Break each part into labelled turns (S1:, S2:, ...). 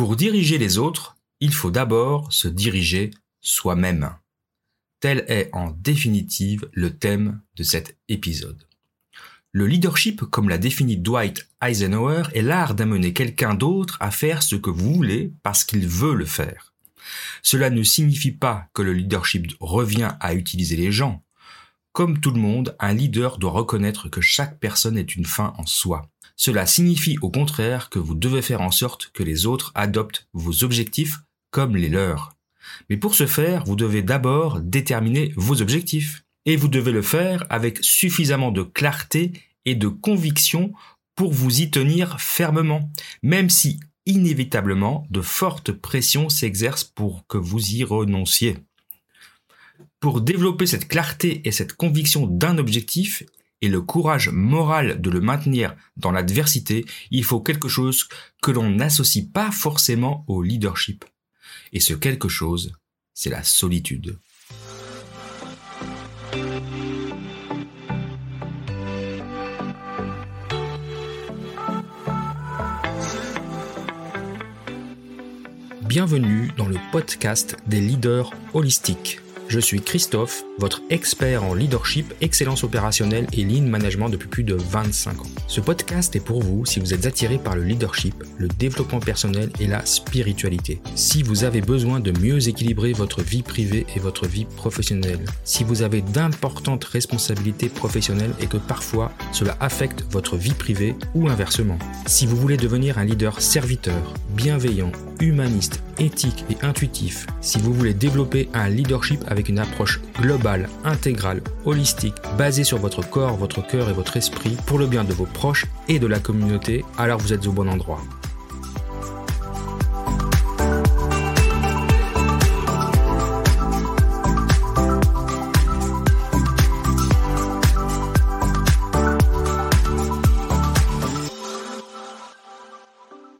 S1: Pour diriger les autres, il faut d'abord se diriger soi-même. Tel est en définitive le thème de cet épisode. Le leadership, comme l'a défini Dwight Eisenhower, est l'art d'amener quelqu'un d'autre à faire ce que vous voulez parce qu'il veut le faire. Cela ne signifie pas que le leadership revient à utiliser les gens. Comme tout le monde, un leader doit reconnaître que chaque personne est une fin en soi. Cela signifie au contraire que vous devez faire en sorte que les autres adoptent vos objectifs comme les leurs. Mais pour ce faire, vous devez d'abord déterminer vos objectifs. Et vous devez le faire avec suffisamment de clarté et de conviction pour vous y tenir fermement, même si inévitablement de fortes pressions s'exercent pour que vous y renonciez. Pour développer cette clarté et cette conviction d'un objectif et le courage moral de le maintenir dans l'adversité, il faut quelque chose que l'on n'associe pas forcément au leadership. Et ce quelque chose, c'est la solitude. Bienvenue dans le podcast des leaders holistiques je suis Christophe, votre expert en leadership, excellence opérationnelle et lean management depuis plus de 25 ans. Ce podcast est pour vous si vous êtes attiré par le leadership, le développement personnel et la spiritualité. Si vous avez besoin de mieux équilibrer votre vie privée et votre vie professionnelle. Si vous avez d'importantes responsabilités professionnelles et que parfois cela affecte votre vie privée ou inversement. Si vous voulez devenir un leader serviteur, bienveillant, humaniste, éthique et intuitif, si vous voulez développer un leadership avec une approche globale, intégrale, holistique, basée sur votre corps, votre cœur et votre esprit, pour le bien de vos proches et de la communauté, alors vous êtes au bon endroit.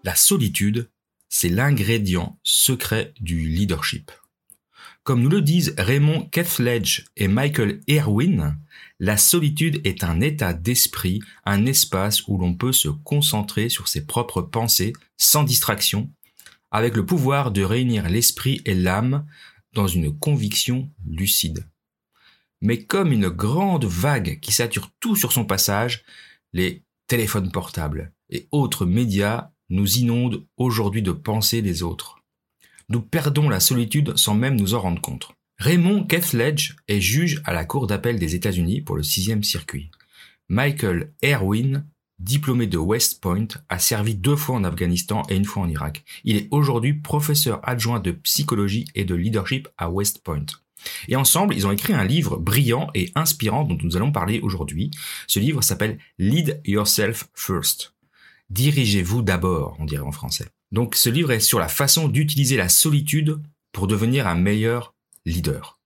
S1: La solitude c'est l'ingrédient secret du leadership. Comme nous le disent Raymond Kethledge et Michael Irwin, la solitude est un état d'esprit, un espace où l'on peut se concentrer sur ses propres pensées sans distraction, avec le pouvoir de réunir l'esprit et l'âme dans une conviction lucide. Mais comme une grande vague qui sature tout sur son passage, les téléphones portables et autres médias nous inonde aujourd'hui de pensées des autres. Nous perdons la solitude sans même nous en rendre compte. Raymond Kethledge est juge à la Cour d'appel des États-Unis pour le sixième circuit. Michael Erwin, diplômé de West Point, a servi deux fois en Afghanistan et une fois en Irak. Il est aujourd'hui professeur adjoint de psychologie et de leadership à West Point. Et ensemble, ils ont écrit un livre brillant et inspirant dont nous allons parler aujourd'hui. Ce livre s'appelle Lead Yourself First. Dirigez-vous d'abord, on dirait en français. Donc ce livre est sur la façon d'utiliser la solitude pour devenir un meilleur leader.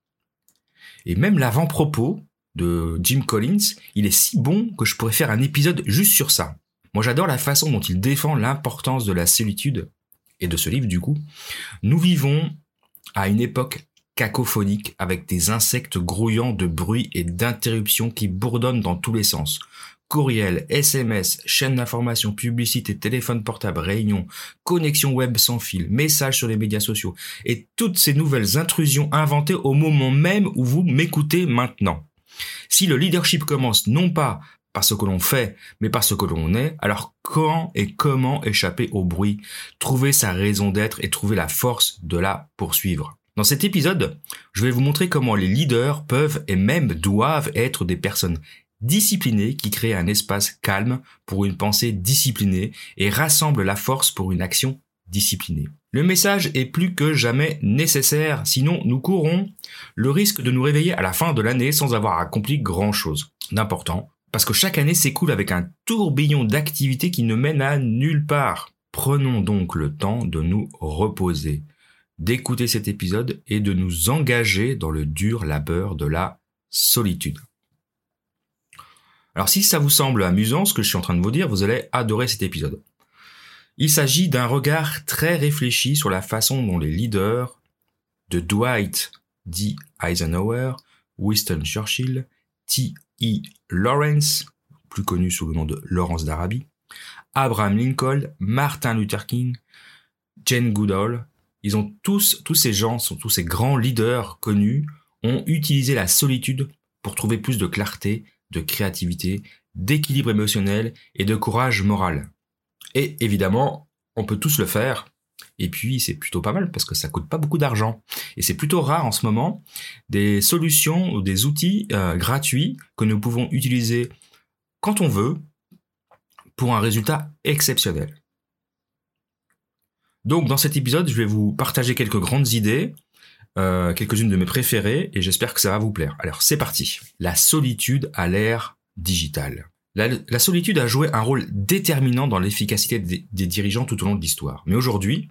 S1: Et même l'avant-propos de Jim Collins, il est si bon que je pourrais faire un épisode juste sur ça. Moi j'adore la façon dont il défend l'importance de la solitude et de ce livre du coup. Nous vivons à une époque cacophonique avec des insectes grouillants de bruit et d'interruptions qui bourdonnent dans tous les sens courriel, SMS, chaîne d'information, publicité, téléphone portable, réunion, connexion web sans fil, messages sur les médias sociaux et toutes ces nouvelles intrusions inventées au moment même où vous m'écoutez maintenant. Si le leadership commence non pas par ce que l'on fait, mais par ce que l'on est, alors quand et comment échapper au bruit, trouver sa raison d'être et trouver la force de la poursuivre? Dans cet épisode, je vais vous montrer comment les leaders peuvent et même doivent être des personnes discipliné qui crée un espace calme pour une pensée disciplinée et rassemble la force pour une action disciplinée. Le message est plus que jamais nécessaire, sinon nous courons le risque de nous réveiller à la fin de l'année sans avoir accompli grand chose d'important, parce que chaque année s'écoule avec un tourbillon d'activités qui ne mène à nulle part. Prenons donc le temps de nous reposer, d'écouter cet épisode et de nous engager dans le dur labeur de la solitude. Alors si ça vous semble amusant ce que je suis en train de vous dire, vous allez adorer cet épisode. Il s'agit d'un regard très réfléchi sur la façon dont les leaders de Dwight D. Eisenhower, Winston Churchill, T. E. Lawrence, plus connu sous le nom de Lawrence d'Arabie, Abraham Lincoln, Martin Luther King, Jane Goodall, ils ont tous, tous ces gens, sont tous ces grands leaders connus, ont utilisé la solitude pour trouver plus de clarté, de créativité, d'équilibre émotionnel et de courage moral. Et évidemment, on peut tous le faire. Et puis, c'est plutôt pas mal parce que ça coûte pas beaucoup d'argent. Et c'est plutôt rare en ce moment des solutions ou des outils euh, gratuits que nous pouvons utiliser quand on veut pour un résultat exceptionnel. Donc, dans cet épisode, je vais vous partager quelques grandes idées, euh, quelques-unes de mes préférées, et j'espère que ça va vous plaire. Alors, c'est parti. La solitude à l'ère digitale. La, solitude a joué un rôle déterminant dans l'efficacité des, dirigeants tout au long de l'histoire. Mais aujourd'hui,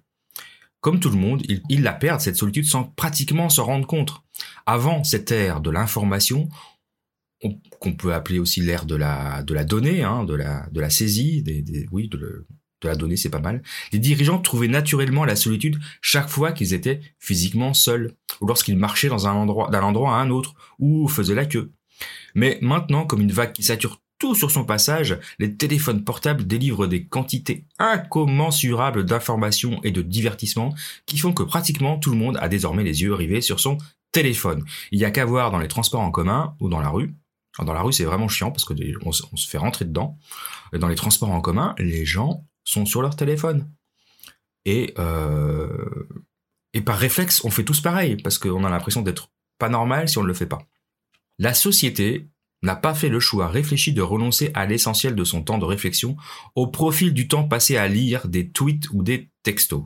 S1: comme tout le monde, ils, la perdent, cette solitude, sans pratiquement s'en rendre compte. Avant cette ère de l'information, qu'on peut appeler aussi l'ère de la, de la donnée, hein, de, la, de la saisie, oui, de, de la donnée, c'est pas mal. Les dirigeants trouvaient naturellement la solitude chaque fois qu'ils étaient physiquement seuls, ou lorsqu'ils marchaient dans un endroit, d'un endroit à un autre, ou faisaient la queue. Mais maintenant, comme une vague qui sature sur son passage, les téléphones portables délivrent des quantités incommensurables d'informations et de divertissements qui font que pratiquement tout le monde a désormais les yeux rivés sur son téléphone. Il n'y a qu'à voir dans les transports en commun ou dans la rue. dans la rue, c'est vraiment chiant parce que on, se fait rentrer dedans. Dans les transports en commun, les gens sont sur leur téléphone. Et, euh, et par réflexe, on fait tous pareil parce qu'on a l'impression d'être pas normal si on ne le fait pas. La société n'a pas fait le choix réfléchi de renoncer à l'essentiel de son temps de réflexion au profil du temps passé à lire des tweets ou des textos.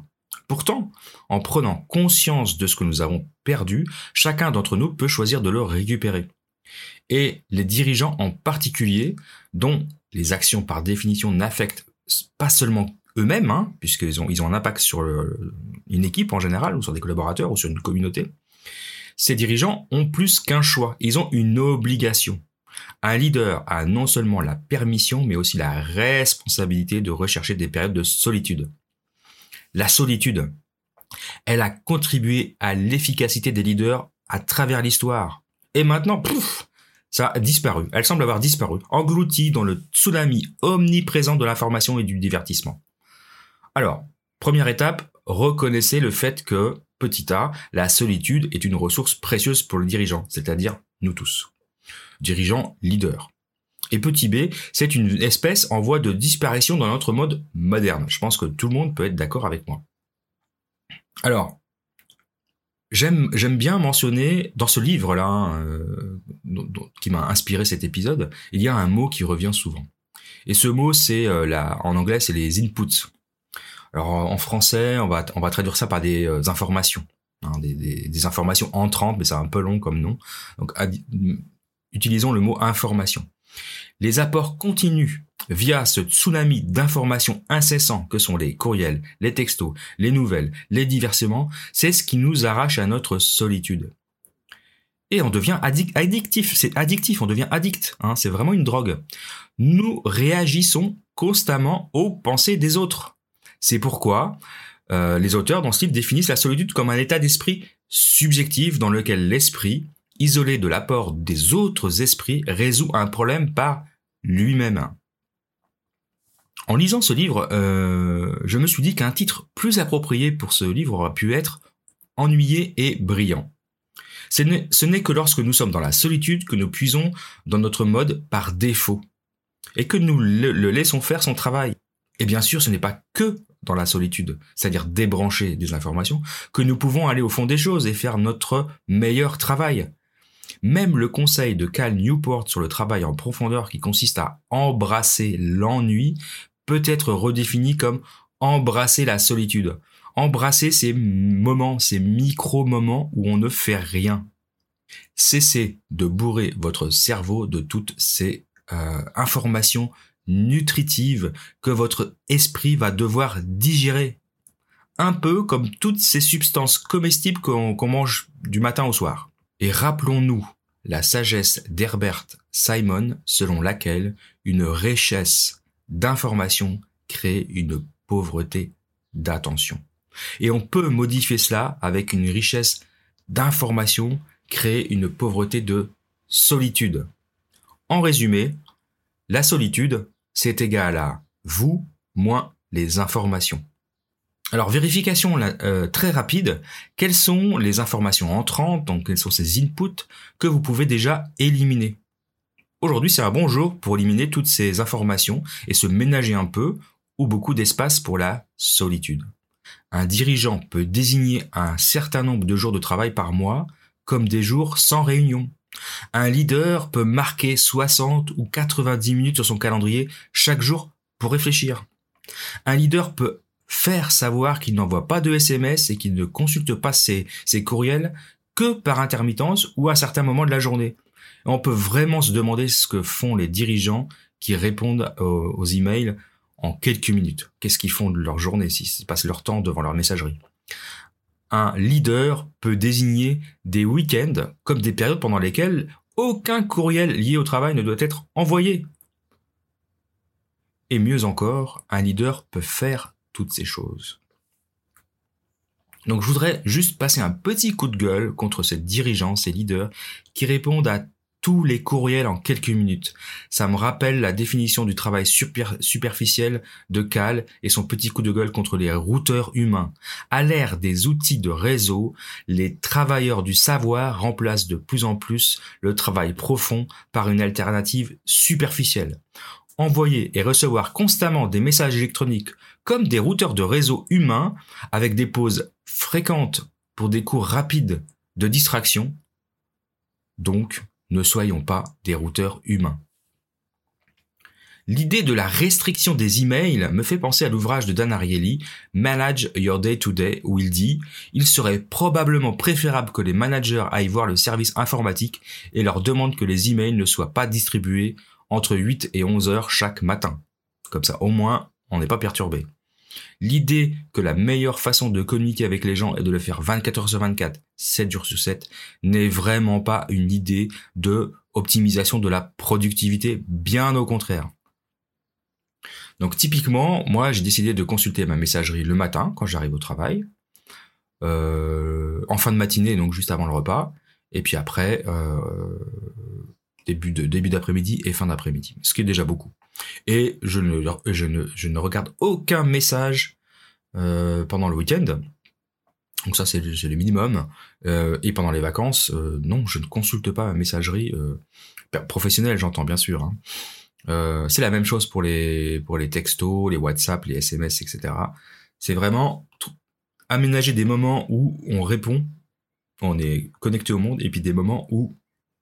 S1: Pourtant, en prenant conscience de ce que nous avons perdu, chacun d'entre nous peut choisir de le récupérer. Et les dirigeants en particulier, dont les actions par définition n'affectent pas seulement eux-mêmes, hein, puisqu'ils ont, ils ont un impact sur une équipe en général, ou sur des collaborateurs, ou sur une communauté, ces dirigeants ont plus qu'un choix, ils ont une obligation. Un leader a non seulement la permission, mais aussi la responsabilité de rechercher des périodes de solitude. La solitude, elle a contribué à l'efficacité des leaders à travers l'histoire. Et maintenant, pouf, ça a disparu. Elle semble avoir disparu, engloutie dans le tsunami omniprésent de l'information et du divertissement. Alors, première étape, reconnaissez le fait que, petit a, la solitude est une ressource précieuse pour le dirigeant, c'est-à-dire nous tous dirigeant leader. Et petit b, c'est une espèce en voie de disparition dans notre mode moderne. Je pense que tout le monde peut être d'accord avec moi. Alors, j'aime bien mentionner dans ce livre-là, hein, euh, qui m'a inspiré cet épisode, il y a un mot qui revient souvent. Et ce mot, c'est euh, en anglais, c'est les inputs. Alors en français, on va, on va traduire ça par des euh, informations. Hein, des, des, informations entrantes, mais c'est un peu long comme nom. Donc utilisons le mot information. Les apports continus via ce tsunami d'informations incessants que sont les courriels, les textos, les nouvelles, les diversements, c'est ce qui nous arrache à notre solitude. Et on devient addictif, c'est addictif, on devient addict, hein, c'est vraiment une drogue. Nous réagissons constamment aux pensées des autres. C'est pourquoi euh, les auteurs dans ce livre définissent la solitude comme un état d'esprit subjectif dans lequel l'esprit isolé de l'apport des autres esprits, résout un problème par lui-même. En lisant ce livre, euh, je me suis dit qu'un titre plus approprié pour ce livre aurait pu être Ennuyé et brillant. Ce n'est que lorsque nous sommes dans la solitude que nous puisons dans notre mode par défaut et que nous le, le laissons faire son travail. Et bien sûr, ce n'est pas que dans la solitude, c'est-à-dire débrancher des informations, que nous pouvons aller au fond des choses et faire notre meilleur travail. Même le conseil de Cal Newport sur le travail en profondeur qui consiste à embrasser l'ennui peut être redéfini comme embrasser la solitude. Embrasser ces moments, ces micro-moments où on ne fait rien. Cessez de bourrer votre cerveau de toutes ces euh, informations nutritives que votre esprit va devoir digérer. Un peu comme toutes ces substances comestibles qu'on mange du matin au soir. Et rappelons-nous la sagesse d'Herbert Simon selon laquelle une richesse d'information crée une pauvreté d'attention. Et on peut modifier cela avec une richesse d'information créer une pauvreté de solitude. En résumé, la solitude, c'est égal à vous moins les informations. Alors, vérification euh, très rapide, quelles sont les informations entrantes, donc quels sont ces inputs que vous pouvez déjà éliminer? Aujourd'hui, c'est un bon jour pour éliminer toutes ces informations et se ménager un peu ou beaucoup d'espace pour la solitude. Un dirigeant peut désigner un certain nombre de jours de travail par mois comme des jours sans réunion. Un leader peut marquer 60 ou 90 minutes sur son calendrier chaque jour pour réfléchir. Un leader peut faire savoir qu'il n'envoie pas de SMS et qu'il ne consulte pas ses, courriels que par intermittence ou à certains moments de la journée. On peut vraiment se demander ce que font les dirigeants qui répondent aux, aux emails en quelques minutes. Qu'est-ce qu'ils font de leur journée s'ils passent leur temps devant leur messagerie? Un leader peut désigner des week-ends comme des périodes pendant lesquelles aucun courriel lié au travail ne doit être envoyé. Et mieux encore, un leader peut faire toutes ces choses. Donc je voudrais juste passer un petit coup de gueule contre ces dirigeants, ces leaders, qui répondent à tous les courriels en quelques minutes. Ça me rappelle la définition du travail superficiel de Cal et son petit coup de gueule contre les routeurs humains. À l'ère des outils de réseau, les travailleurs du savoir remplacent de plus en plus le travail profond par une alternative superficielle. Envoyer et recevoir constamment des messages électroniques comme des routeurs de réseau humains avec des pauses fréquentes pour des cours rapides de distraction, donc ne soyons pas des routeurs humains. L'idée de la restriction des emails me fait penser à l'ouvrage de Dan Ariely, Manage Your Day to Day, où il dit Il serait probablement préférable que les managers aillent voir le service informatique et leur demandent que les emails ne soient pas distribués entre 8 et 11 heures chaque matin. Comme ça, au moins, on n'est pas perturbé. L'idée que la meilleure façon de communiquer avec les gens est de le faire 24 heures sur 24, 7 jours sur 7, n'est vraiment pas une idée de optimisation de la productivité, bien au contraire. Donc typiquement, moi j'ai décidé de consulter ma messagerie le matin quand j'arrive au travail, euh, en fin de matinée, donc juste avant le repas, et puis après euh, début début d'après-midi et fin d'après-midi, ce qui est déjà beaucoup. Et je ne, je ne, je ne regarde aucun message euh, pendant le week-end. Donc ça, c'est le minimum. Euh, et pendant les vacances, euh, non, je ne consulte pas ma messagerie professionnelle, j'entends bien sûr. Hein. c'est la même chose pour les, pour les textos, les WhatsApp, les SMS, etc. C'est vraiment aménager des moments où on répond, on est connecté au monde, et puis des moments où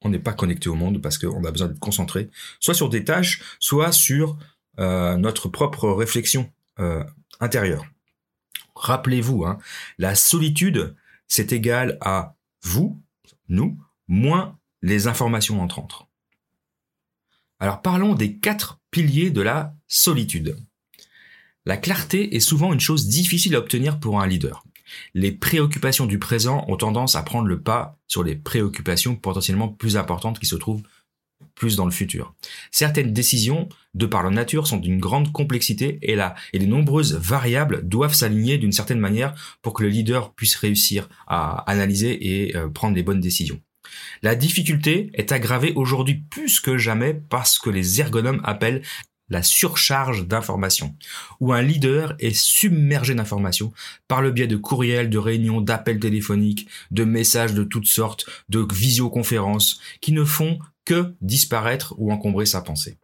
S1: on n'est pas connecté au monde parce qu'on a besoin d'être concentré, soit sur des tâches, soit sur euh, notre propre réflexion euh, intérieure. Rappelez-vous, hein, la solitude, c'est égal à vous, nous, moins les informations entrantes. Alors parlons des quatre piliers de la solitude. La clarté est souvent une chose difficile à obtenir pour un leader les préoccupations du présent ont tendance à prendre le pas sur les préoccupations potentiellement plus importantes qui se trouvent plus dans le futur. Certaines décisions, de par leur nature, sont d'une grande complexité et là, et les nombreuses variables doivent s'aligner d'une certaine manière pour que le leader puisse réussir à analyser et euh, prendre les bonnes décisions. La difficulté est aggravée aujourd'hui plus que jamais parce que les ergonomes appellent la surcharge d'informations, où un leader est submergé d'informations par le biais de courriels, de réunions, d'appels téléphoniques, de messages de toutes sortes, de visioconférences, qui ne font que disparaître ou encombrer sa pensée.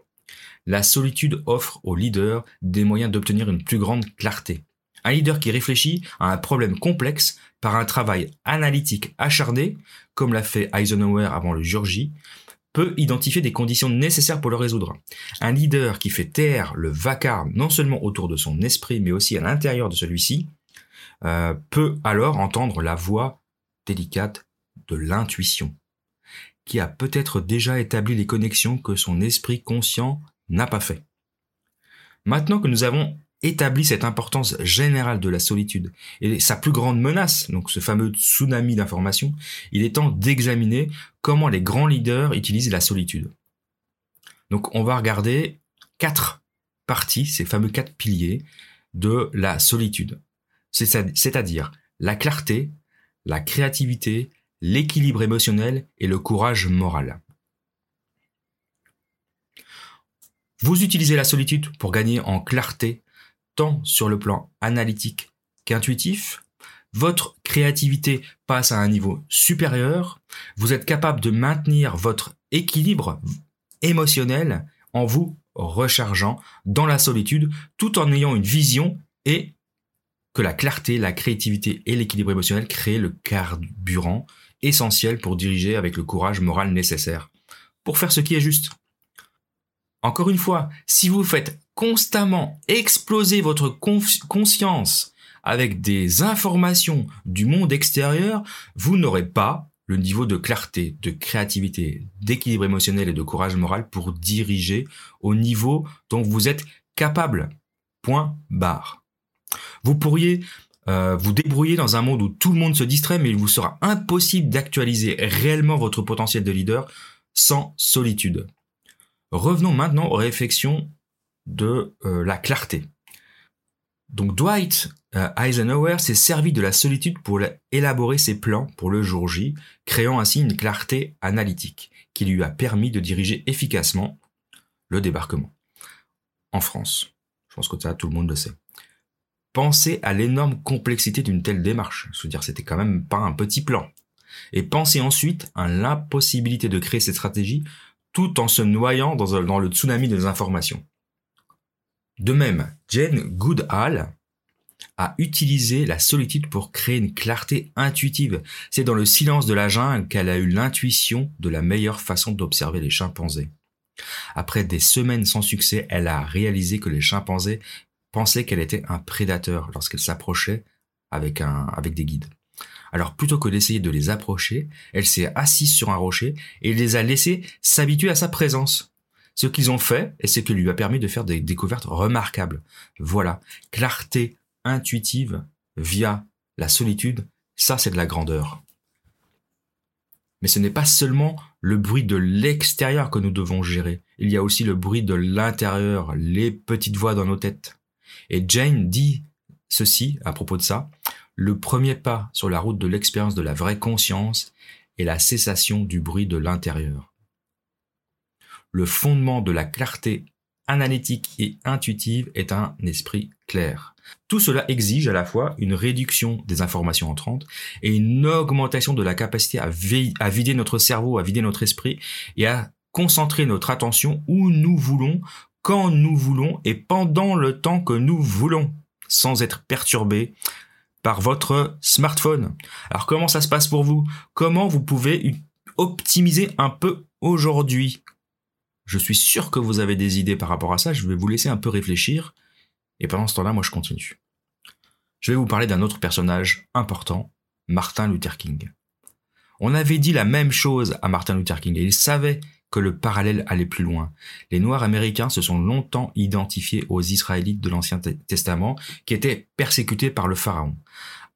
S1: La solitude offre au leader des moyens d'obtenir une plus grande clarté. Un leader qui réfléchit à un problème complexe par un travail analytique acharné, comme l'a fait Eisenhower avant le jour J, peut identifier des conditions nécessaires pour le résoudre. Un leader qui fait taire le vacarme non seulement autour de son esprit, mais aussi à l'intérieur de celui-ci, euh, peut alors entendre la voix délicate de l'intuition, qui a peut-être déjà établi les connexions que son esprit conscient n'a pas fait. Maintenant que nous avons établit cette importance générale de la solitude et sa plus grande menace, donc ce fameux tsunami d'information, il est temps d'examiner comment les grands leaders utilisent la solitude. Donc on va regarder quatre parties, ces fameux quatre piliers de la solitude. C'est-à-dire la clarté, la créativité, l'équilibre émotionnel et le courage moral. Vous utilisez la solitude pour gagner en clarté sur le plan analytique qu'intuitif, votre créativité passe à un niveau supérieur, vous êtes capable de maintenir votre équilibre émotionnel en vous rechargeant dans la solitude tout en ayant une vision et que la clarté, la créativité et l'équilibre émotionnel créent le carburant essentiel pour diriger avec le courage moral nécessaire. Pour faire ce qui est juste. Encore une fois, si vous faites constamment exploser votre conscience avec des informations du monde extérieur, vous n'aurez pas le niveau de clarté, de créativité, d'équilibre émotionnel et de courage moral pour diriger au niveau dont vous êtes capable. Point barre. Vous pourriez euh, vous débrouiller dans un monde où tout le monde se distrait, mais il vous sera impossible d'actualiser réellement votre potentiel de leader sans solitude. Revenons maintenant aux réflexions de euh, la clarté. Donc Dwight euh, Eisenhower s'est servi de la solitude pour élaborer ses plans pour le jour J, créant ainsi une clarté analytique qui lui a permis de diriger efficacement le débarquement en France. Je pense que tout le monde le sait. Pensez à l'énorme complexité d'une telle démarche. Dire, c'était quand même pas un petit plan. Et pensez ensuite à l'impossibilité de créer cette stratégie tout en se noyant dans le tsunami des informations. De même, Jane Goodall a utilisé la solitude pour créer une clarté intuitive. C'est dans le silence de la jungle qu'elle a eu l'intuition de la meilleure façon d'observer les chimpanzés. Après des semaines sans succès, elle a réalisé que les chimpanzés pensaient qu'elle était un prédateur lorsqu'elle s'approchait avec, avec des guides. Alors plutôt que d'essayer de les approcher, elle s'est assise sur un rocher et les a laissés s'habituer à sa présence. Ce qu'ils ont fait et ce qui lui a permis de faire des découvertes remarquables. Voilà, clarté intuitive via la solitude, ça c'est de la grandeur. Mais ce n'est pas seulement le bruit de l'extérieur que nous devons gérer, il y a aussi le bruit de l'intérieur, les petites voix dans nos têtes. Et Jane dit ceci à propos de ça, le premier pas sur la route de l'expérience de la vraie conscience est la cessation du bruit de l'intérieur. Le fondement de la clarté analytique et intuitive est un esprit clair. Tout cela exige à la fois une réduction des informations entrantes et une augmentation de la capacité à, vider notre cerveau, à vider notre esprit et à concentrer notre attention où nous voulons, quand nous voulons et pendant le temps que nous voulons, sans être perturbé par votre smartphone. Alors comment ça se passe pour vous? Comment vous pouvez optimiser un peu aujourd'hui? Je suis sûr que vous avez des idées par rapport à ça, je vais vous laisser un peu réfléchir, et pendant ce temps-là, moi je continue. Je vais vous parler d'un autre personnage important, Martin Luther King. On avait dit la même chose à Martin Luther King, et il savait que le parallèle allait plus loin. Les Noirs américains se sont longtemps identifiés aux Israélites de l'Ancien Testament qui étaient persécutés par le Pharaon.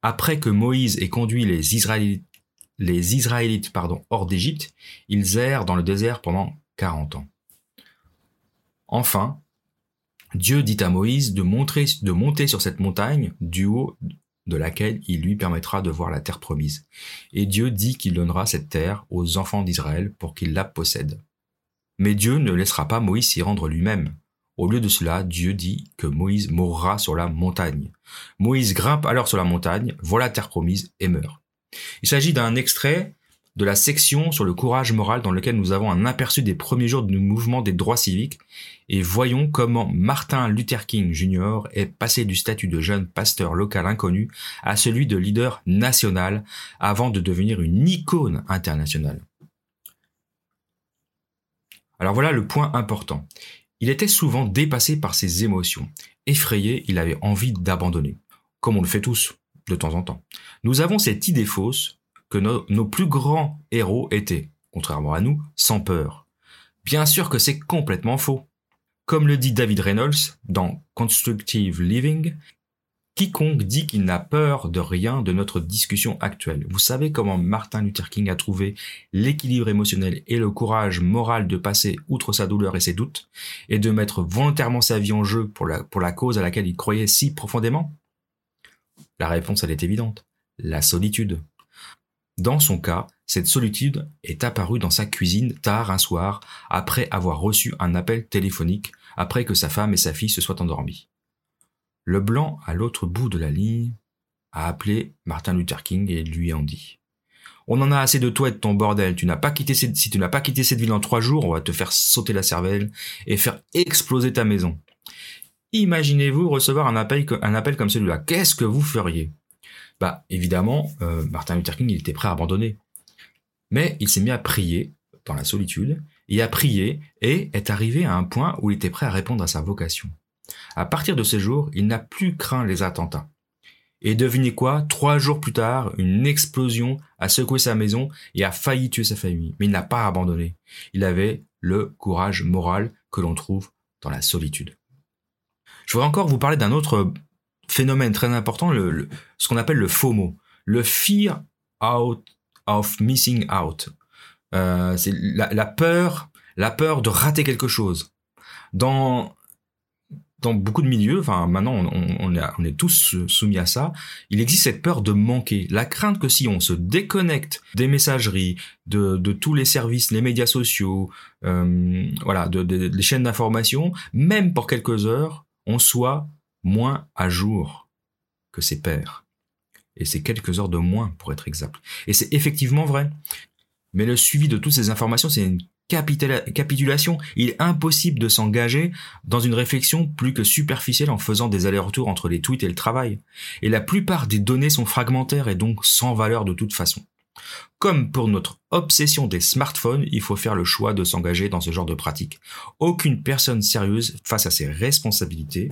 S1: Après que Moïse ait conduit les Israélites, hors d'Égypte, ils errent dans le désert pendant 40 ans. Enfin, Dieu dit à Moïse de, monter sur cette montagne du haut de laquelle il lui permettra de voir la terre promise. Et Dieu dit qu'il donnera cette terre aux enfants d'Israël pour qu'ils la possèdent. Mais Dieu ne laissera pas Moïse s'y rendre lui-même. Au lieu de cela, Dieu dit que Moïse mourra sur la montagne. Moïse grimpe alors sur la montagne, voit la terre promise et meurt. Il s'agit d'un extrait de la section sur le courage moral dans lequel nous avons un aperçu des premiers jours du mouvement des droits civiques et voyons comment Martin Luther King Jr. est passé du statut de jeune pasteur local inconnu à celui de leader national avant de devenir une icône internationale. Alors voilà le point important. Il était souvent dépassé par ses émotions. Effrayé, il avait envie d'abandonner, comme on le fait tous de temps en temps. Nous avons cette idée fausse nos, plus grands héros étaient, contrairement à nous, sans peur. Bien sûr que c'est complètement faux. Comme le dit David Reynolds dans Constructive Living, quiconque dit qu'il n'a peur de rien de notre discussion actuelle. Vous savez comment Martin Luther King a trouvé l'équilibre émotionnel et le courage moral de passer outre sa douleur et ses doutes et de mettre volontairement sa vie en jeu pour la cause à laquelle il croyait si profondément? La réponse, elle est évidente. La solitude. Dans son cas, cette solitude est apparue dans sa cuisine tard un soir, après avoir reçu un appel téléphonique, après que sa femme et sa fille se soient endormies. Le blanc à l'autre bout de la ligne a appelé Martin Luther King et lui en dit On en a assez de toi et de ton bordel. Tu pas quitté si tu n'as pas quitté cette ville en trois jours, on va te faire sauter la cervelle et faire exploser ta maison. Imaginez-vous recevoir un appel comme celui-là. Qu'est-ce que vous feriez? Bah, évidemment, euh, Martin Luther King, il était prêt à abandonner. Mais il s'est mis à prier dans la solitude, et a prié, et est arrivé à un point où il était prêt à répondre à sa vocation. À partir de ce jour, il n'a plus craint les attentats. Et devinez quoi Trois jours plus tard, une explosion a secoué sa maison et a failli tuer sa famille. Mais il n'a pas abandonné. Il avait le courage moral que l'on trouve dans la solitude. Je voudrais encore vous parler d'un autre phénomène très important, ce qu'on appelle le FOMO, le Fear out of Missing Out. Euh, c'est la, peur, la peur de rater quelque chose. Dans dans beaucoup de milieux, enfin maintenant on, on, est, on, est, tous soumis à ça, il existe cette peur de manquer, la crainte que si on se déconnecte des messageries, de, de tous les services, les médias sociaux, euh, voilà, de, de, des chaînes d'information, même pour quelques heures, on soit moins à jour que ses pairs. Et c'est quelques heures de moins pour être exact. Et c'est effectivement vrai. Mais le suivi de toutes ces informations, c'est une capitulation. Il est impossible de s'engager dans une réflexion plus que superficielle en faisant des allers-retours entre les tweets et le travail. Et la plupart des données sont fragmentaires et donc sans valeur de toute façon. Comme pour notre obsession des smartphones, il faut faire le choix de s'engager dans ce genre de pratique. Aucune personne sérieuse face à ses responsabilités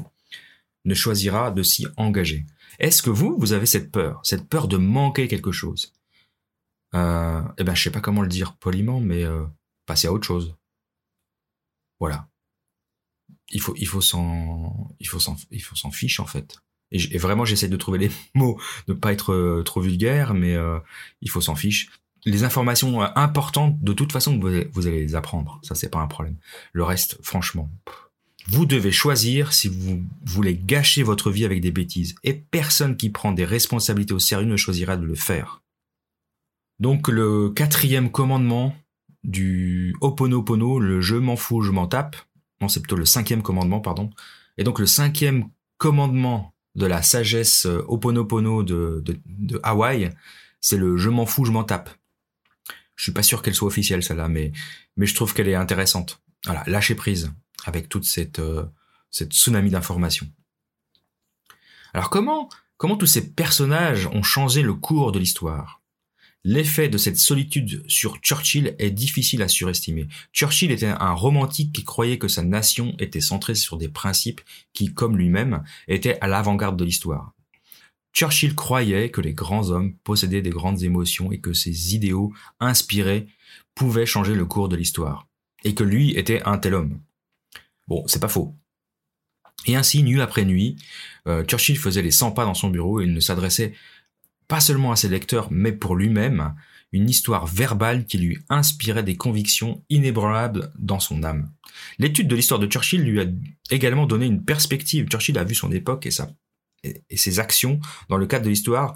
S1: ne choisira de s'y engager. Est-ce que vous, vous avez cette peur, cette peur de manquer quelque chose? Euh, Eh ben, je sais pas comment le dire poliment, mais euh, passer à autre chose. Voilà. Il faut, il faut s'en, il faut s'en, il faut s'en fiche en fait. Et, vraiment, j'essaie de trouver les mots, de pas être euh, trop vulgaire, mais euh, il faut s'en fiche. Les informations importantes, de toute façon, vous allez, les apprendre. Ça, c'est pas un problème. Le reste, franchement. Vous devez choisir si vous voulez gâcher votre vie avec des bêtises. Et personne qui prend des responsabilités au sérieux ne choisira de le faire. Donc le quatrième commandement du Oponopono, le je m'en fous, je m'en tape. Non, c'est plutôt le cinquième commandement, pardon. Et donc le cinquième commandement de la sagesse euh, Oponopono de, de, de Hawaï, c'est le je m'en fous, je m'en tape. Je suis pas sûr qu'elle soit officielle celle-là, mais mais je trouve qu'elle est intéressante. Voilà, lâcher prise avec toute cette, euh, cette tsunami d'informations. Alors comment, comment tous ces personnages ont changé le cours de l'histoire? L'effet de cette solitude sur Churchill est difficile à surestimer. Churchill était un romantique qui croyait que sa nation était centrée sur des principes qui, comme lui-même, étaient à l'avant-garde de l'histoire. Churchill croyait que les grands hommes possédaient des grandes émotions et que ces idéaux inspirés pouvaient changer le cours de l'histoire. Et que lui était un tel homme. Bon, c'est pas faux. Et ainsi, nuit après nuit, euh, Churchill faisait les 100 pas dans son bureau et il ne s'adressait pas seulement à ses lecteurs, mais pour lui-même, une histoire verbale qui lui inspirait des convictions inébranlables dans son âme. L'étude de l'histoire de Churchill lui a également donné une perspective. Churchill a vu son époque et, et, ses actions dans le cadre de l'histoire.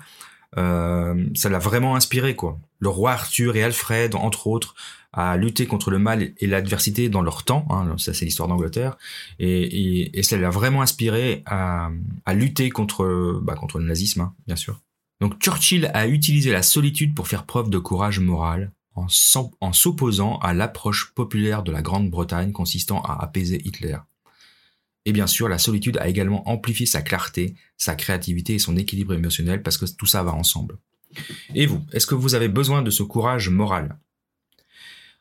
S1: Euh, ça l'a vraiment inspiré, quoi. Le roi Arthur et Alfred, entre autres, à lutter contre le mal et l'adversité dans leur temps. Hein, ça, c'est l'histoire d'Angleterre. Et, ça l'a vraiment inspiré à, à lutter contre, bah, contre le nazisme, hein, bien sûr. Donc Churchill a utilisé la solitude pour faire preuve de courage moral en s'opposant à l'approche populaire de la Grande-Bretagne consistant à apaiser Hitler. Et bien sûr, la solitude a également amplifié sa clarté, sa créativité et son équilibre émotionnel parce que tout ça va ensemble. Et vous, est-ce que vous avez besoin de ce courage moral?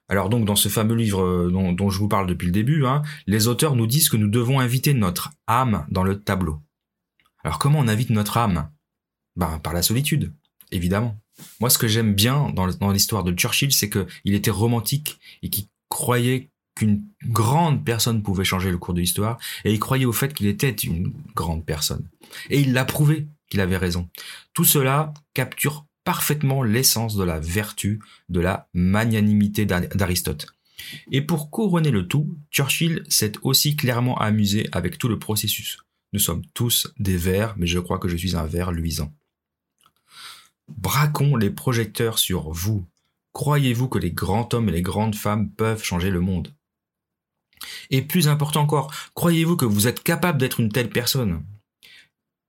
S1: Alors donc dans ce fameux livre euh, dont, je vous parle depuis le début, hein, les auteurs nous disent que nous devons inviter notre âme dans le tableau. Alors comment on invite notre âme? Ben, Par la solitude, évidemment. Moi ce que j'aime bien dans l'histoire de Churchill, c'est qu'il était romantique et qu'il croyait qu'une grande personne pouvait changer le cours de l'histoire, et il croyait au fait qu'il était une grande personne. Et il l'a prouvé qu'il avait raison. Tout cela capture parfaitement l'essence de la vertu, de la magnanimité d'Aristote. Et pour couronner le tout, Churchill s'est aussi clairement amusé avec tout le processus. Nous sommes tous des vers, mais je crois que je suis un ver luisant. Braquons les projecteurs sur vous. Croyez-vous que les grands hommes et les grandes femmes peuvent changer le monde? Et plus important encore, croyez-vous que vous êtes capable d'être une telle personne?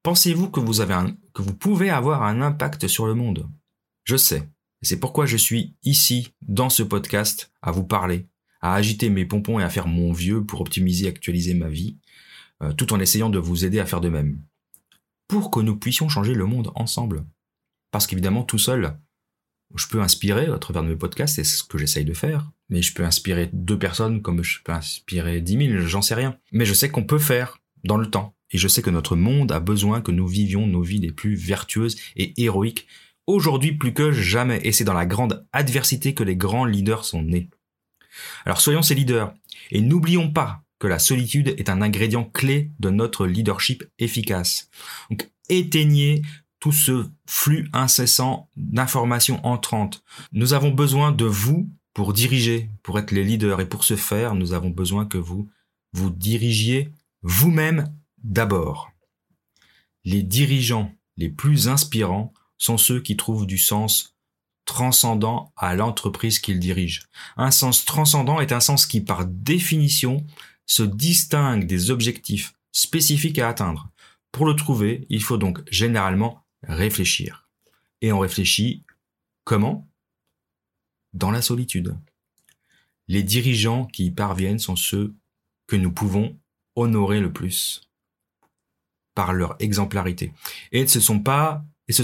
S1: Pensez-vous que vous pouvez avoir un impact sur le monde? Je sais. C'est pourquoi je suis ici, dans ce podcast, à vous parler, à agiter mes pompons et à faire mon vieux pour optimiser et actualiser ma vie, euh, tout en essayant de vous aider à faire de même. Pour que nous puissions changer le monde ensemble. Parce qu'évidemment, tout seul, je peux inspirer à travers de mes podcasts, c'est ce que j'essaye de faire. Mais je peux inspirer deux personnes comme je peux inspirer dix mille, j'en sais rien. Mais je sais qu'on peut faire dans le temps. Et je sais que notre monde a besoin que nous vivions nos vies les plus vertueuses et héroïques aujourd'hui plus que jamais. Et c'est dans la grande adversité que les grands leaders sont nés. Alors soyons ces leaders. Et n'oublions pas que la solitude est un ingrédient clé de notre leadership efficace. Donc éteignez tout ce flux incessant d'informations entrantes. Nous avons besoin de vous pour diriger, pour être les leaders. Et pour ce faire, nous avons besoin que vous vous dirigiez vous-même d'abord. Les dirigeants les plus inspirants sont ceux qui trouvent du sens transcendant à l'entreprise qu'ils dirigent. Un sens transcendant est un sens qui, par définition, se distingue des objectifs spécifiques à atteindre. Pour le trouver, il faut donc généralement réfléchir. Et on réfléchit comment? Dans la solitude. Les dirigeants qui y parviennent sont ceux que nous pouvons honorer le plus par leur exemplarité. Et ce sont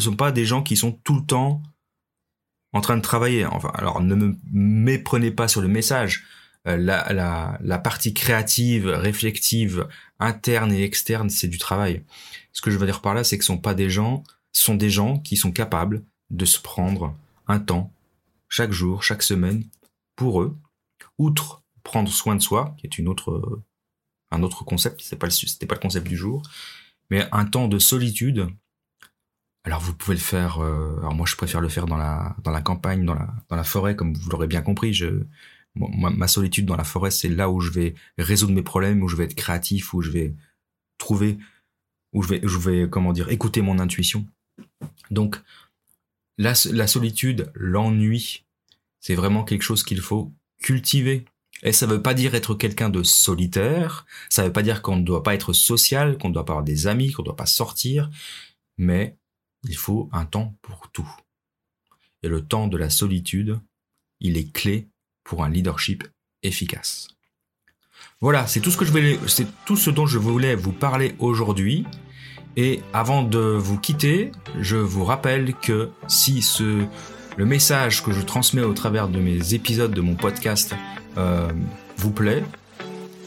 S1: sont pas des gens qui sont tout le temps en train de travailler. Alors ne me méprenez pas sur le message. Euh, la, partie créative, réflexive, interne et externe, c'est du travail. Ce que je veux dire par là, c'est que ce sont pas des gens, ce sont des gens qui sont capables de se prendre un temps chaque jour, chaque semaine pour eux, outre prendre soin de soi, qui est une autre, un autre concept, c'est pas c'était pas le concept du jour, mais un temps de solitude alors vous pouvez le faire. Euh, alors moi je préfère le faire dans la dans la campagne, dans la dans la forêt, comme vous l'aurez bien compris. Je ma solitude dans la forêt, c'est là où je vais résoudre mes problèmes, où je vais être créatif, où je vais trouver, où je vais je vais comment dire écouter mon intuition. Donc la solitude, l'ennui, c'est vraiment quelque chose qu'il faut cultiver. Et ça veut pas dire être quelqu'un de solitaire, ça veut pas dire qu'on ne doit pas être social, qu'on ne doit pas avoir des amis, qu'on ne doit pas sortir, mais il faut un temps pour tout. Et le temps de la solitude, il est clé pour un leadership efficace. Voilà, c'est tout ce que je voulais, c'est tout ce dont je voulais vous parler aujourd'hui. Et avant de vous quitter, je vous rappelle que si ce, le message que je transmets au travers de mes épisodes de mon podcast euh, vous plaît,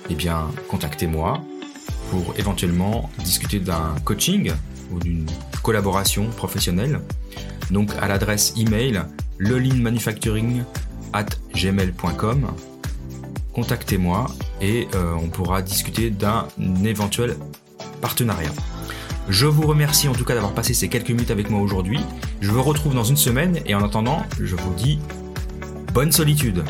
S1: eh bien, contactez-moi pour éventuellement discuter d'un coaching ou d'une collaboration professionnelle. Donc à l'adresse email lelinmanufacturing at gmail.com. Contactez-moi et euh, on pourra discuter d'un éventuel partenariat. Je vous remercie en tout cas d'avoir passé ces quelques minutes avec moi aujourd'hui. Je vous retrouve dans une semaine et en attendant, je vous dis bonne solitude.